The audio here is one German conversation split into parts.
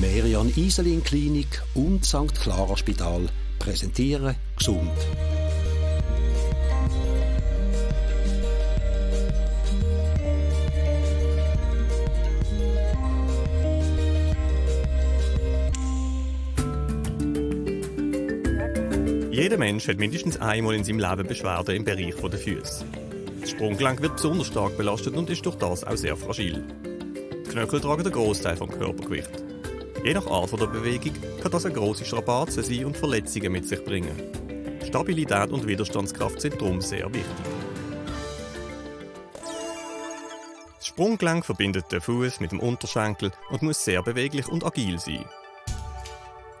Merian Iselin Klinik und St. Clara Spital präsentieren gesund. Jeder Mensch hat mindestens einmal in seinem Leben Beschwerden im Bereich der Füße. Das Sprunggelenk wird besonders stark belastet und ist durch das auch sehr fragil. Die Knöchel tragen den Großteil vom Körpergewicht. Je nach Art der Bewegung kann das eine grosse Strapazen sein und Verletzungen mit sich bringen. Stabilität und Widerstandskraft sind darum sehr wichtig. Das Sprunggelenk verbindet den Fuß mit dem Unterschenkel und muss sehr beweglich und agil sein.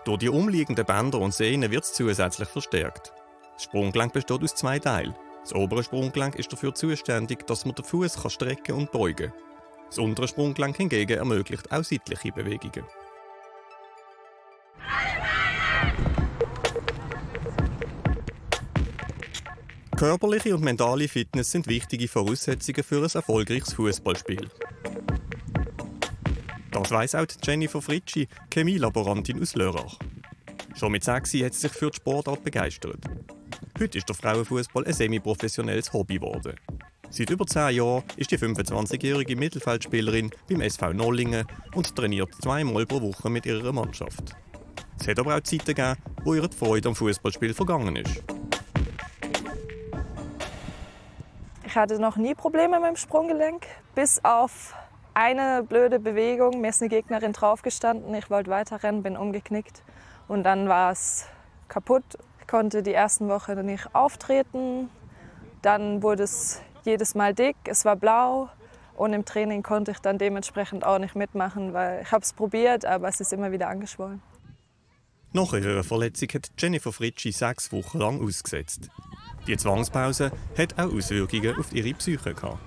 Durch die umliegenden Bänder und Sehnen wird es zusätzlich verstärkt. Das Sprunggelenk besteht aus zwei Teilen. Das obere Sprunggelenk ist dafür zuständig, dass man den Fuß strecken und beugen kann. Das untere Sprunggelenk hingegen ermöglicht auch seitliche Bewegungen. Körperliche und mentale Fitness sind wichtige Voraussetzungen für ein erfolgreiches Fußballspiel. Das weiss auch Jennifer Fritschi, Chemielaborantin aus Lörrach. Schon mit sechs hat sie sich für die Sportart begeistert. Heute ist der Frauenfußball ein semi-professionelles Hobby geworden. Seit über zehn Jahren ist die 25-jährige Mittelfeldspielerin beim SV Nollingen und trainiert zweimal pro Woche mit ihrer Mannschaft. Es hat aber auch Zeiten gegeben, wo ihre Freude am Fußballspiel vergangen ist. Ich hatte noch nie Probleme mit dem Sprunggelenk, bis auf eine blöde Bewegung. Mir ist eine Gegnerin draufgestanden. Ich wollte weiterrennen, bin umgeknickt. Und dann war es kaputt. Ich konnte die ersten Wochen nicht auftreten. Dann wurde es jedes Mal dick. Es war blau. Und im Training konnte ich dann dementsprechend auch nicht mitmachen, weil ich habe es probiert, aber es ist immer wieder angeschwollen. Nach ihrer Verletzung hat Jennifer Fritschi sechs Wochen lang ausgesetzt. Die Zwangspause hat auch Auswirkungen auf ihre Psyche gehabt.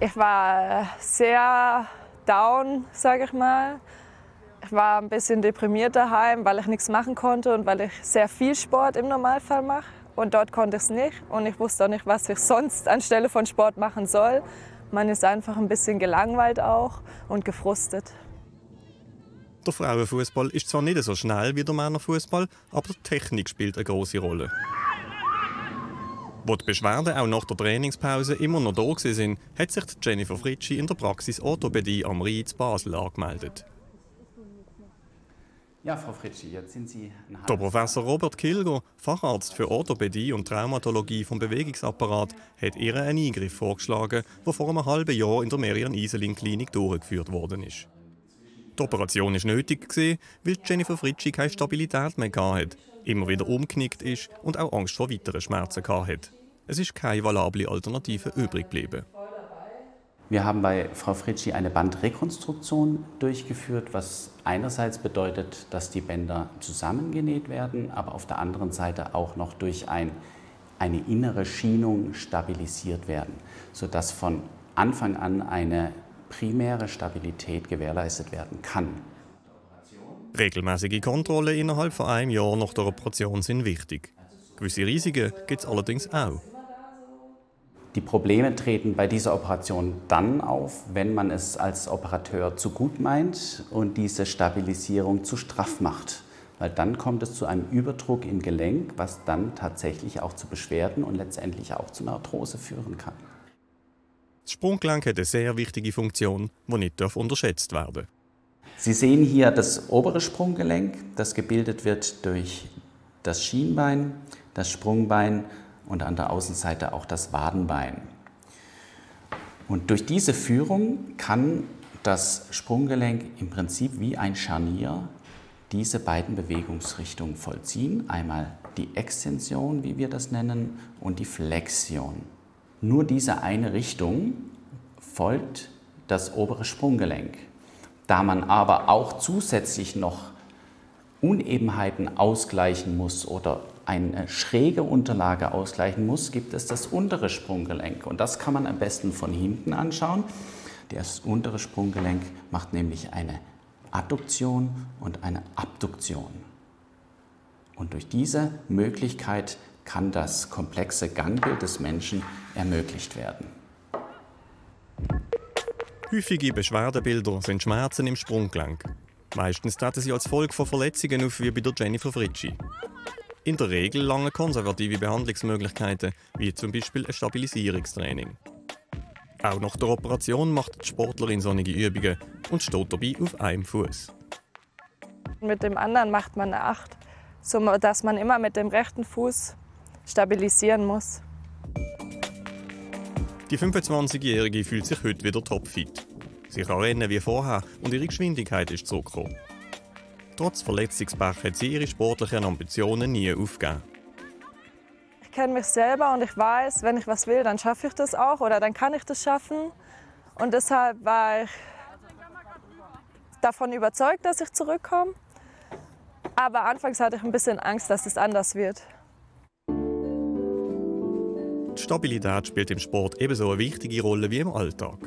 Ich war sehr down, sage ich mal. Ich war ein bisschen deprimiert daheim, weil ich nichts machen konnte und weil ich sehr viel Sport im Normalfall mache. Und dort konnte ich es nicht. Und ich wusste auch nicht, was ich sonst anstelle von Sport machen soll. Man ist einfach ein bisschen gelangweilt auch und gefrustet. Der Frauenfußball ist zwar nicht so schnell wie der Männerfußball, aber die Technik spielt eine große Rolle. Wo die Beschwerden auch nach der Trainingspause immer noch da waren, hat sich Jennifer Fritschi in der Praxis Orthopädie am Rhein zu Basel angemeldet. Ja, Frau Fritschi, jetzt sind Sie Der Professor Robert Kilger, Facharzt für Orthopädie und Traumatologie vom Bewegungsapparat, hat ihr einen Eingriff vorgeschlagen, der vor einem halben Jahr in der Merian Iselin Klinik durchgeführt worden ist. Die Operation war nötig, weil Jennifer Fritschi keine Stabilität mehr hatte, immer wieder umknickt ist und auch Angst vor weiteren Schmerzen hatte. Es ist keine valable Alternative übrig geblieben. Wir haben bei Frau Fritschi eine Bandrekonstruktion durchgeführt, was einerseits bedeutet, dass die Bänder zusammengenäht werden, aber auf der anderen Seite auch noch durch ein, eine innere Schienung stabilisiert werden, sodass von Anfang an eine primäre Stabilität gewährleistet werden kann. Regelmäßige Kontrollen innerhalb von einem Jahr nach der Operation sind wichtig. Gewisse Risiken gibt es allerdings auch. Die Probleme treten bei dieser Operation dann auf, wenn man es als Operateur zu gut meint und diese Stabilisierung zu straff macht. Weil dann kommt es zu einem Überdruck im Gelenk, was dann tatsächlich auch zu Beschwerden und letztendlich auch zu einer Arthrose führen kann. Sprunggelenk hat eine sehr wichtige Funktion, die nicht unterschätzt werden darf. Sie sehen hier das obere Sprunggelenk, das gebildet wird durch das Schienbein, das Sprungbein und an der Außenseite auch das Wadenbein. Und durch diese Führung kann das Sprunggelenk im Prinzip wie ein Scharnier diese beiden Bewegungsrichtungen vollziehen. Einmal die Extension, wie wir das nennen, und die Flexion. Nur diese eine Richtung folgt das obere Sprunggelenk. Da man aber auch zusätzlich noch Unebenheiten ausgleichen muss oder eine schräge Unterlage ausgleichen muss, gibt es das untere Sprunggelenk. Und das kann man am besten von hinten anschauen. Das untere Sprunggelenk macht nämlich eine Adduktion und eine Abduktion. Und durch diese Möglichkeit kann das komplexe Gangbild des Menschen ermöglicht werden. Häufige Beschwerdebilder sind Schmerzen im Sprunggelenk. Meistens treten sie als Folge von Verletzungen auf, wie bei der Jennifer Fritschi. In der Regel lange konservative Behandlungsmöglichkeiten, wie zum Beispiel ein Stabilisierungstraining. Auch nach der Operation macht die Sportlerin sonnige Übungen und steht dabei auf einem Fuß. Mit dem anderen macht man eine Acht, sodass man immer mit dem rechten Fuß stabilisieren muss. Die 25-Jährige fühlt sich heute wieder topfit. Sie kann rennen wie vorher und ihre Geschwindigkeit ist zurückgekommen. Trotz Verletzungspech hat sie ihre sportlichen Ambitionen nie aufgegeben. Ich kenne mich selber und ich weiß, wenn ich was will, dann schaffe ich das auch oder dann kann ich das schaffen. Und deshalb war ich davon überzeugt, dass ich zurückkomme. Aber anfangs hatte ich ein bisschen Angst, dass es anders wird. Stabilität spielt im Sport ebenso eine wichtige Rolle wie im Alltag.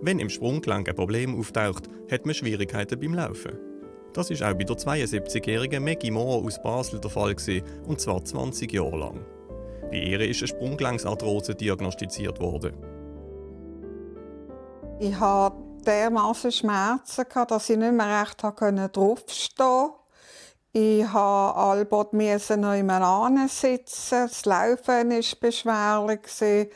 Wenn im Sprunggelenk ein Problem auftaucht, hat man Schwierigkeiten beim Laufen. Das ist auch bei der 72-jährigen Maggie Moore aus Basel der Fall und zwar 20 Jahre lang. Bei ihr ist eine Sprunggelenksarthrose diagnostiziert worden. Ich hatte dermaßen Schmerzen, dass ich nicht mehr recht draufstehen konnte. Ich musste albert noch immer sitzen. Das Laufen war beschwerlich.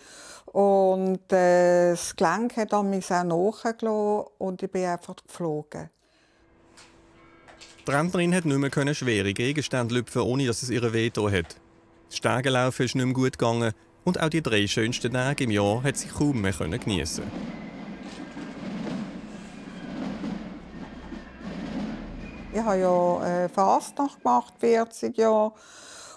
Und äh, das Gelenk hat mich auch nachgelassen und ich bin einfach geflogen. Die Rentnerin hat nicht mehr schwere Gegenstände lüpfen, ohne dass es ihr wehgetan hat. Das Stegenlaufen ist nicht mehr gut gegangen und auch die drei schönsten Tage im Jahr hat sie kaum mehr geniessen. Ich habe ja äh, Fastnacht gemacht, 40 Jahre.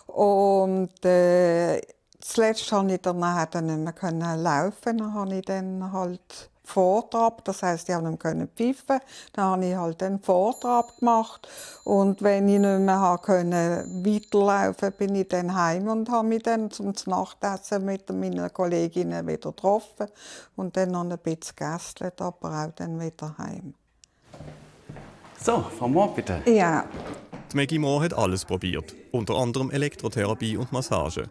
Und äh, zuletzt konnte ich dann nicht mehr laufen. Dann habe ich dann halt Vortrab, das heißt, ich konnte nicht pfeifen. Dann habe ich halt den Vortrab gemacht und wenn ich nicht mehr konnte weiterlaufen, bin ich dann heim und habe mich dann zum Nachtessen mit meinen Kolleginnen wieder getroffen und dann noch ein bisschen gegessen, aber auch dann wieder heim. So, Frau Mohr, bitte. Ja. Die Maggie Mohr hat alles probiert, unter anderem Elektrotherapie und Massage.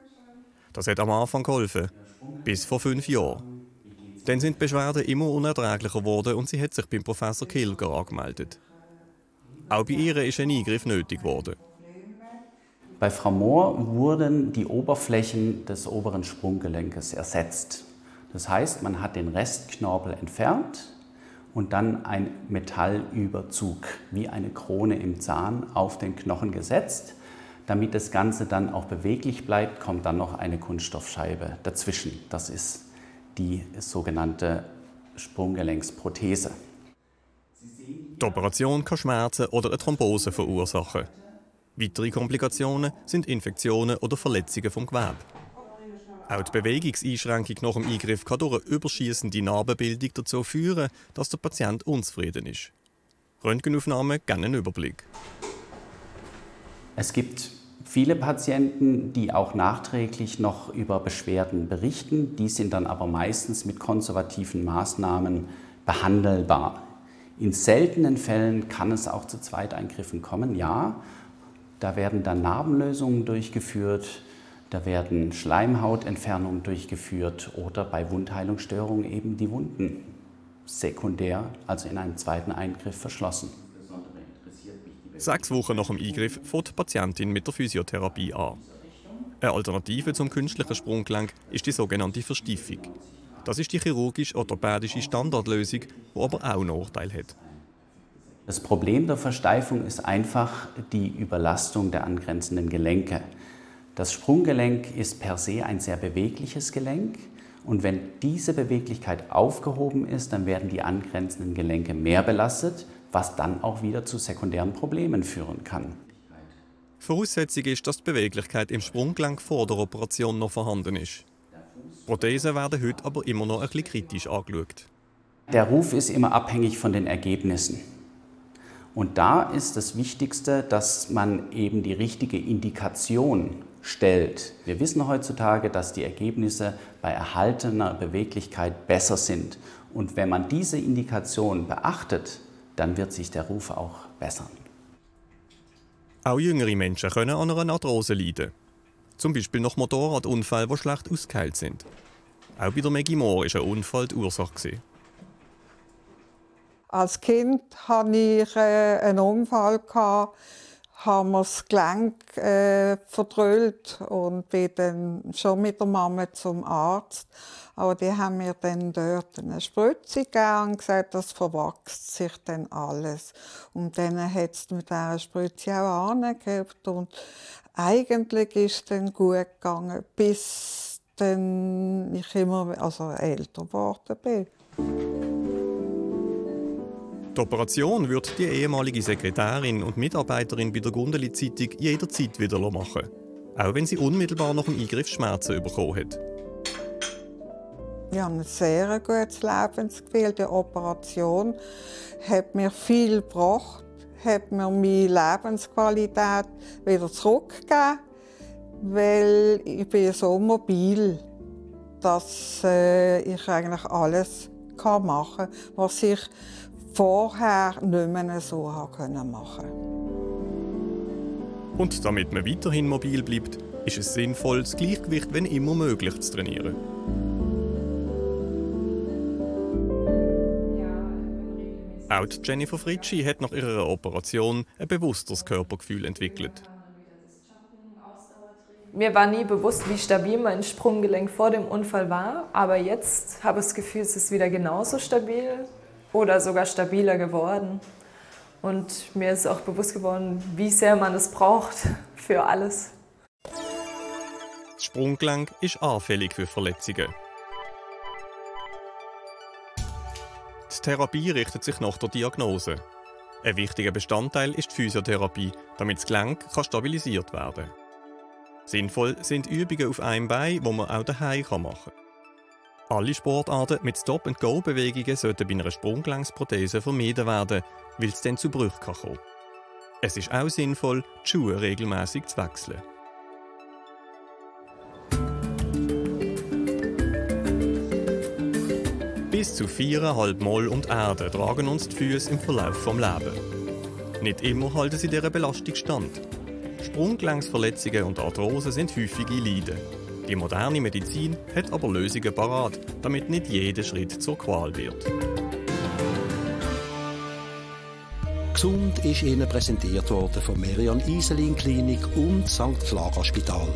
Das hat am Anfang geholfen, bis vor fünf Jahren. Dann sind die Beschwerden immer unerträglicher geworden und sie hat sich beim Professor Kilger angemeldet. Auch bei ihr ist ein Eingriff nötig geworden. Bei Frau Mohr wurden die Oberflächen des oberen Sprunggelenkes ersetzt. Das heißt, man hat den Restknorpel entfernt und dann ein Metallüberzug wie eine Krone im Zahn auf den Knochen gesetzt. Damit das Ganze dann auch beweglich bleibt, kommt dann noch eine Kunststoffscheibe dazwischen. Das ist die sogenannte Sprunggelenksprothese. Die Operation kann Schmerzen oder eine Thrombose verursachen. Weitere Komplikationen sind Infektionen oder Verletzungen vom Gewebe. Auch die Bewegungseinschränkung nach dem Eingriff kann durch eine überschießende Narbenbildung dazu führen, dass der Patient unzufrieden ist. Röntgenaufnahmen geben einen Überblick. Es gibt Viele Patienten, die auch nachträglich noch über Beschwerden berichten, die sind dann aber meistens mit konservativen Maßnahmen behandelbar. In seltenen Fällen kann es auch zu Zweiteingriffen kommen, ja. Da werden dann Narbenlösungen durchgeführt, da werden Schleimhautentfernungen durchgeführt oder bei Wundheilungsstörungen eben die Wunden sekundär, also in einem zweiten Eingriff, verschlossen. Sechs Wochen nach dem Eingriff fängt die Patientin mit der Physiotherapie an. Eine Alternative zum künstlichen Sprunggelenk ist die sogenannte Verstiefung. Das ist die chirurgisch-orthopädische Standardlösung, die aber auch Nachteile hat. Das Problem der Versteifung ist einfach die Überlastung der angrenzenden Gelenke. Das Sprunggelenk ist per se ein sehr bewegliches Gelenk und wenn diese Beweglichkeit aufgehoben ist, dann werden die angrenzenden Gelenke mehr belastet was dann auch wieder zu sekundären Problemen führen kann. Voraussetzung ist, dass die Beweglichkeit im Sprunggelenk vor der Operation noch vorhanden ist. Prothesen werden heute aber immer noch ein bisschen kritisch angeschaut. Der Ruf ist immer abhängig von den Ergebnissen. Und da ist das Wichtigste, dass man eben die richtige Indikation stellt. Wir wissen heutzutage, dass die Ergebnisse bei erhaltener Beweglichkeit besser sind. Und wenn man diese Indikation beachtet, dann wird sich der Ruf auch bessern. Auch jüngere Menschen können an einer Arthrose leiden. Zum Beispiel nach Motorradunfällen, die schlecht ausgeheilt sind. Auch bei der Maggie Moore war ein Unfall die Ursache. Als Kind hatte ich äh, einen Unfall, gehabt, haben wir das Gelenk äh, verdrüllt und bin dann schon mit der Mama zum Arzt. Aber die haben mir dann dort eine Spritze gegeben und gesagt, das verwachst sich dann alles. Und dann hat es mit dieser Spritze auch angehabt. Und eigentlich ist es dann gut gegangen, bis dann ich immer also älter geworden bin. Die Operation wird die ehemalige Sekretärin und Mitarbeiterin bei der Gundeli Zeitung jederzeit wieder machen. Auch wenn sie unmittelbar nach dem Eingriff Schmerzen bekommen hat. Ich habe ein sehr gutes Lebensgefühl. Die Operation hat mir viel gebracht, hat mir meine Lebensqualität wieder zurückgegeben, weil ich bin so mobil, dass äh, ich eigentlich alles machen kann, was ich vorher nicht mehr so machen Und damit man weiterhin mobil bleibt, ist es sinnvoll, das Gleichgewicht wenn immer möglich zu trainieren. Auch Jennifer Fritschi hat nach ihrer Operation ein bewusstes Körpergefühl entwickelt. Mir war nie bewusst, wie stabil mein Sprunggelenk vor dem Unfall war, aber jetzt habe ich das Gefühl, es ist wieder genauso stabil oder sogar stabiler geworden. Und mir ist auch bewusst geworden, wie sehr man es braucht für alles. Das Sprunggelenk ist anfällig für Verletzungen. Die Therapie richtet sich nach der Diagnose. Ein wichtiger Bestandteil ist die Physiotherapie, damit das Gelenk stabilisiert werden kann. Sinnvoll sind Übungen auf einem Bein, die man auch daheim machen kann. Alle Sportarten mit Stop-and-Go-Bewegungen sollten bei einer Sprunggelenksprothese vermieden werden, weil es dann zu Brüchen kommen kann. Es ist auch sinnvoll, die Schuhe regelmäßig zu wechseln. Bis zu viereinhalb um die Erde tragen uns die Füße im Verlauf des Lebens. Nicht immer halten sie dieser Belastung stand. Sprunggelenksverletzungen und Arthrose sind häufige Leiden. Die moderne Medizin hat aber Lösungen parat, damit nicht jeder Schritt zur Qual wird. Gesund ist Ihnen präsentiert worden von Merian Iselin Klinik und St. Clara Spital.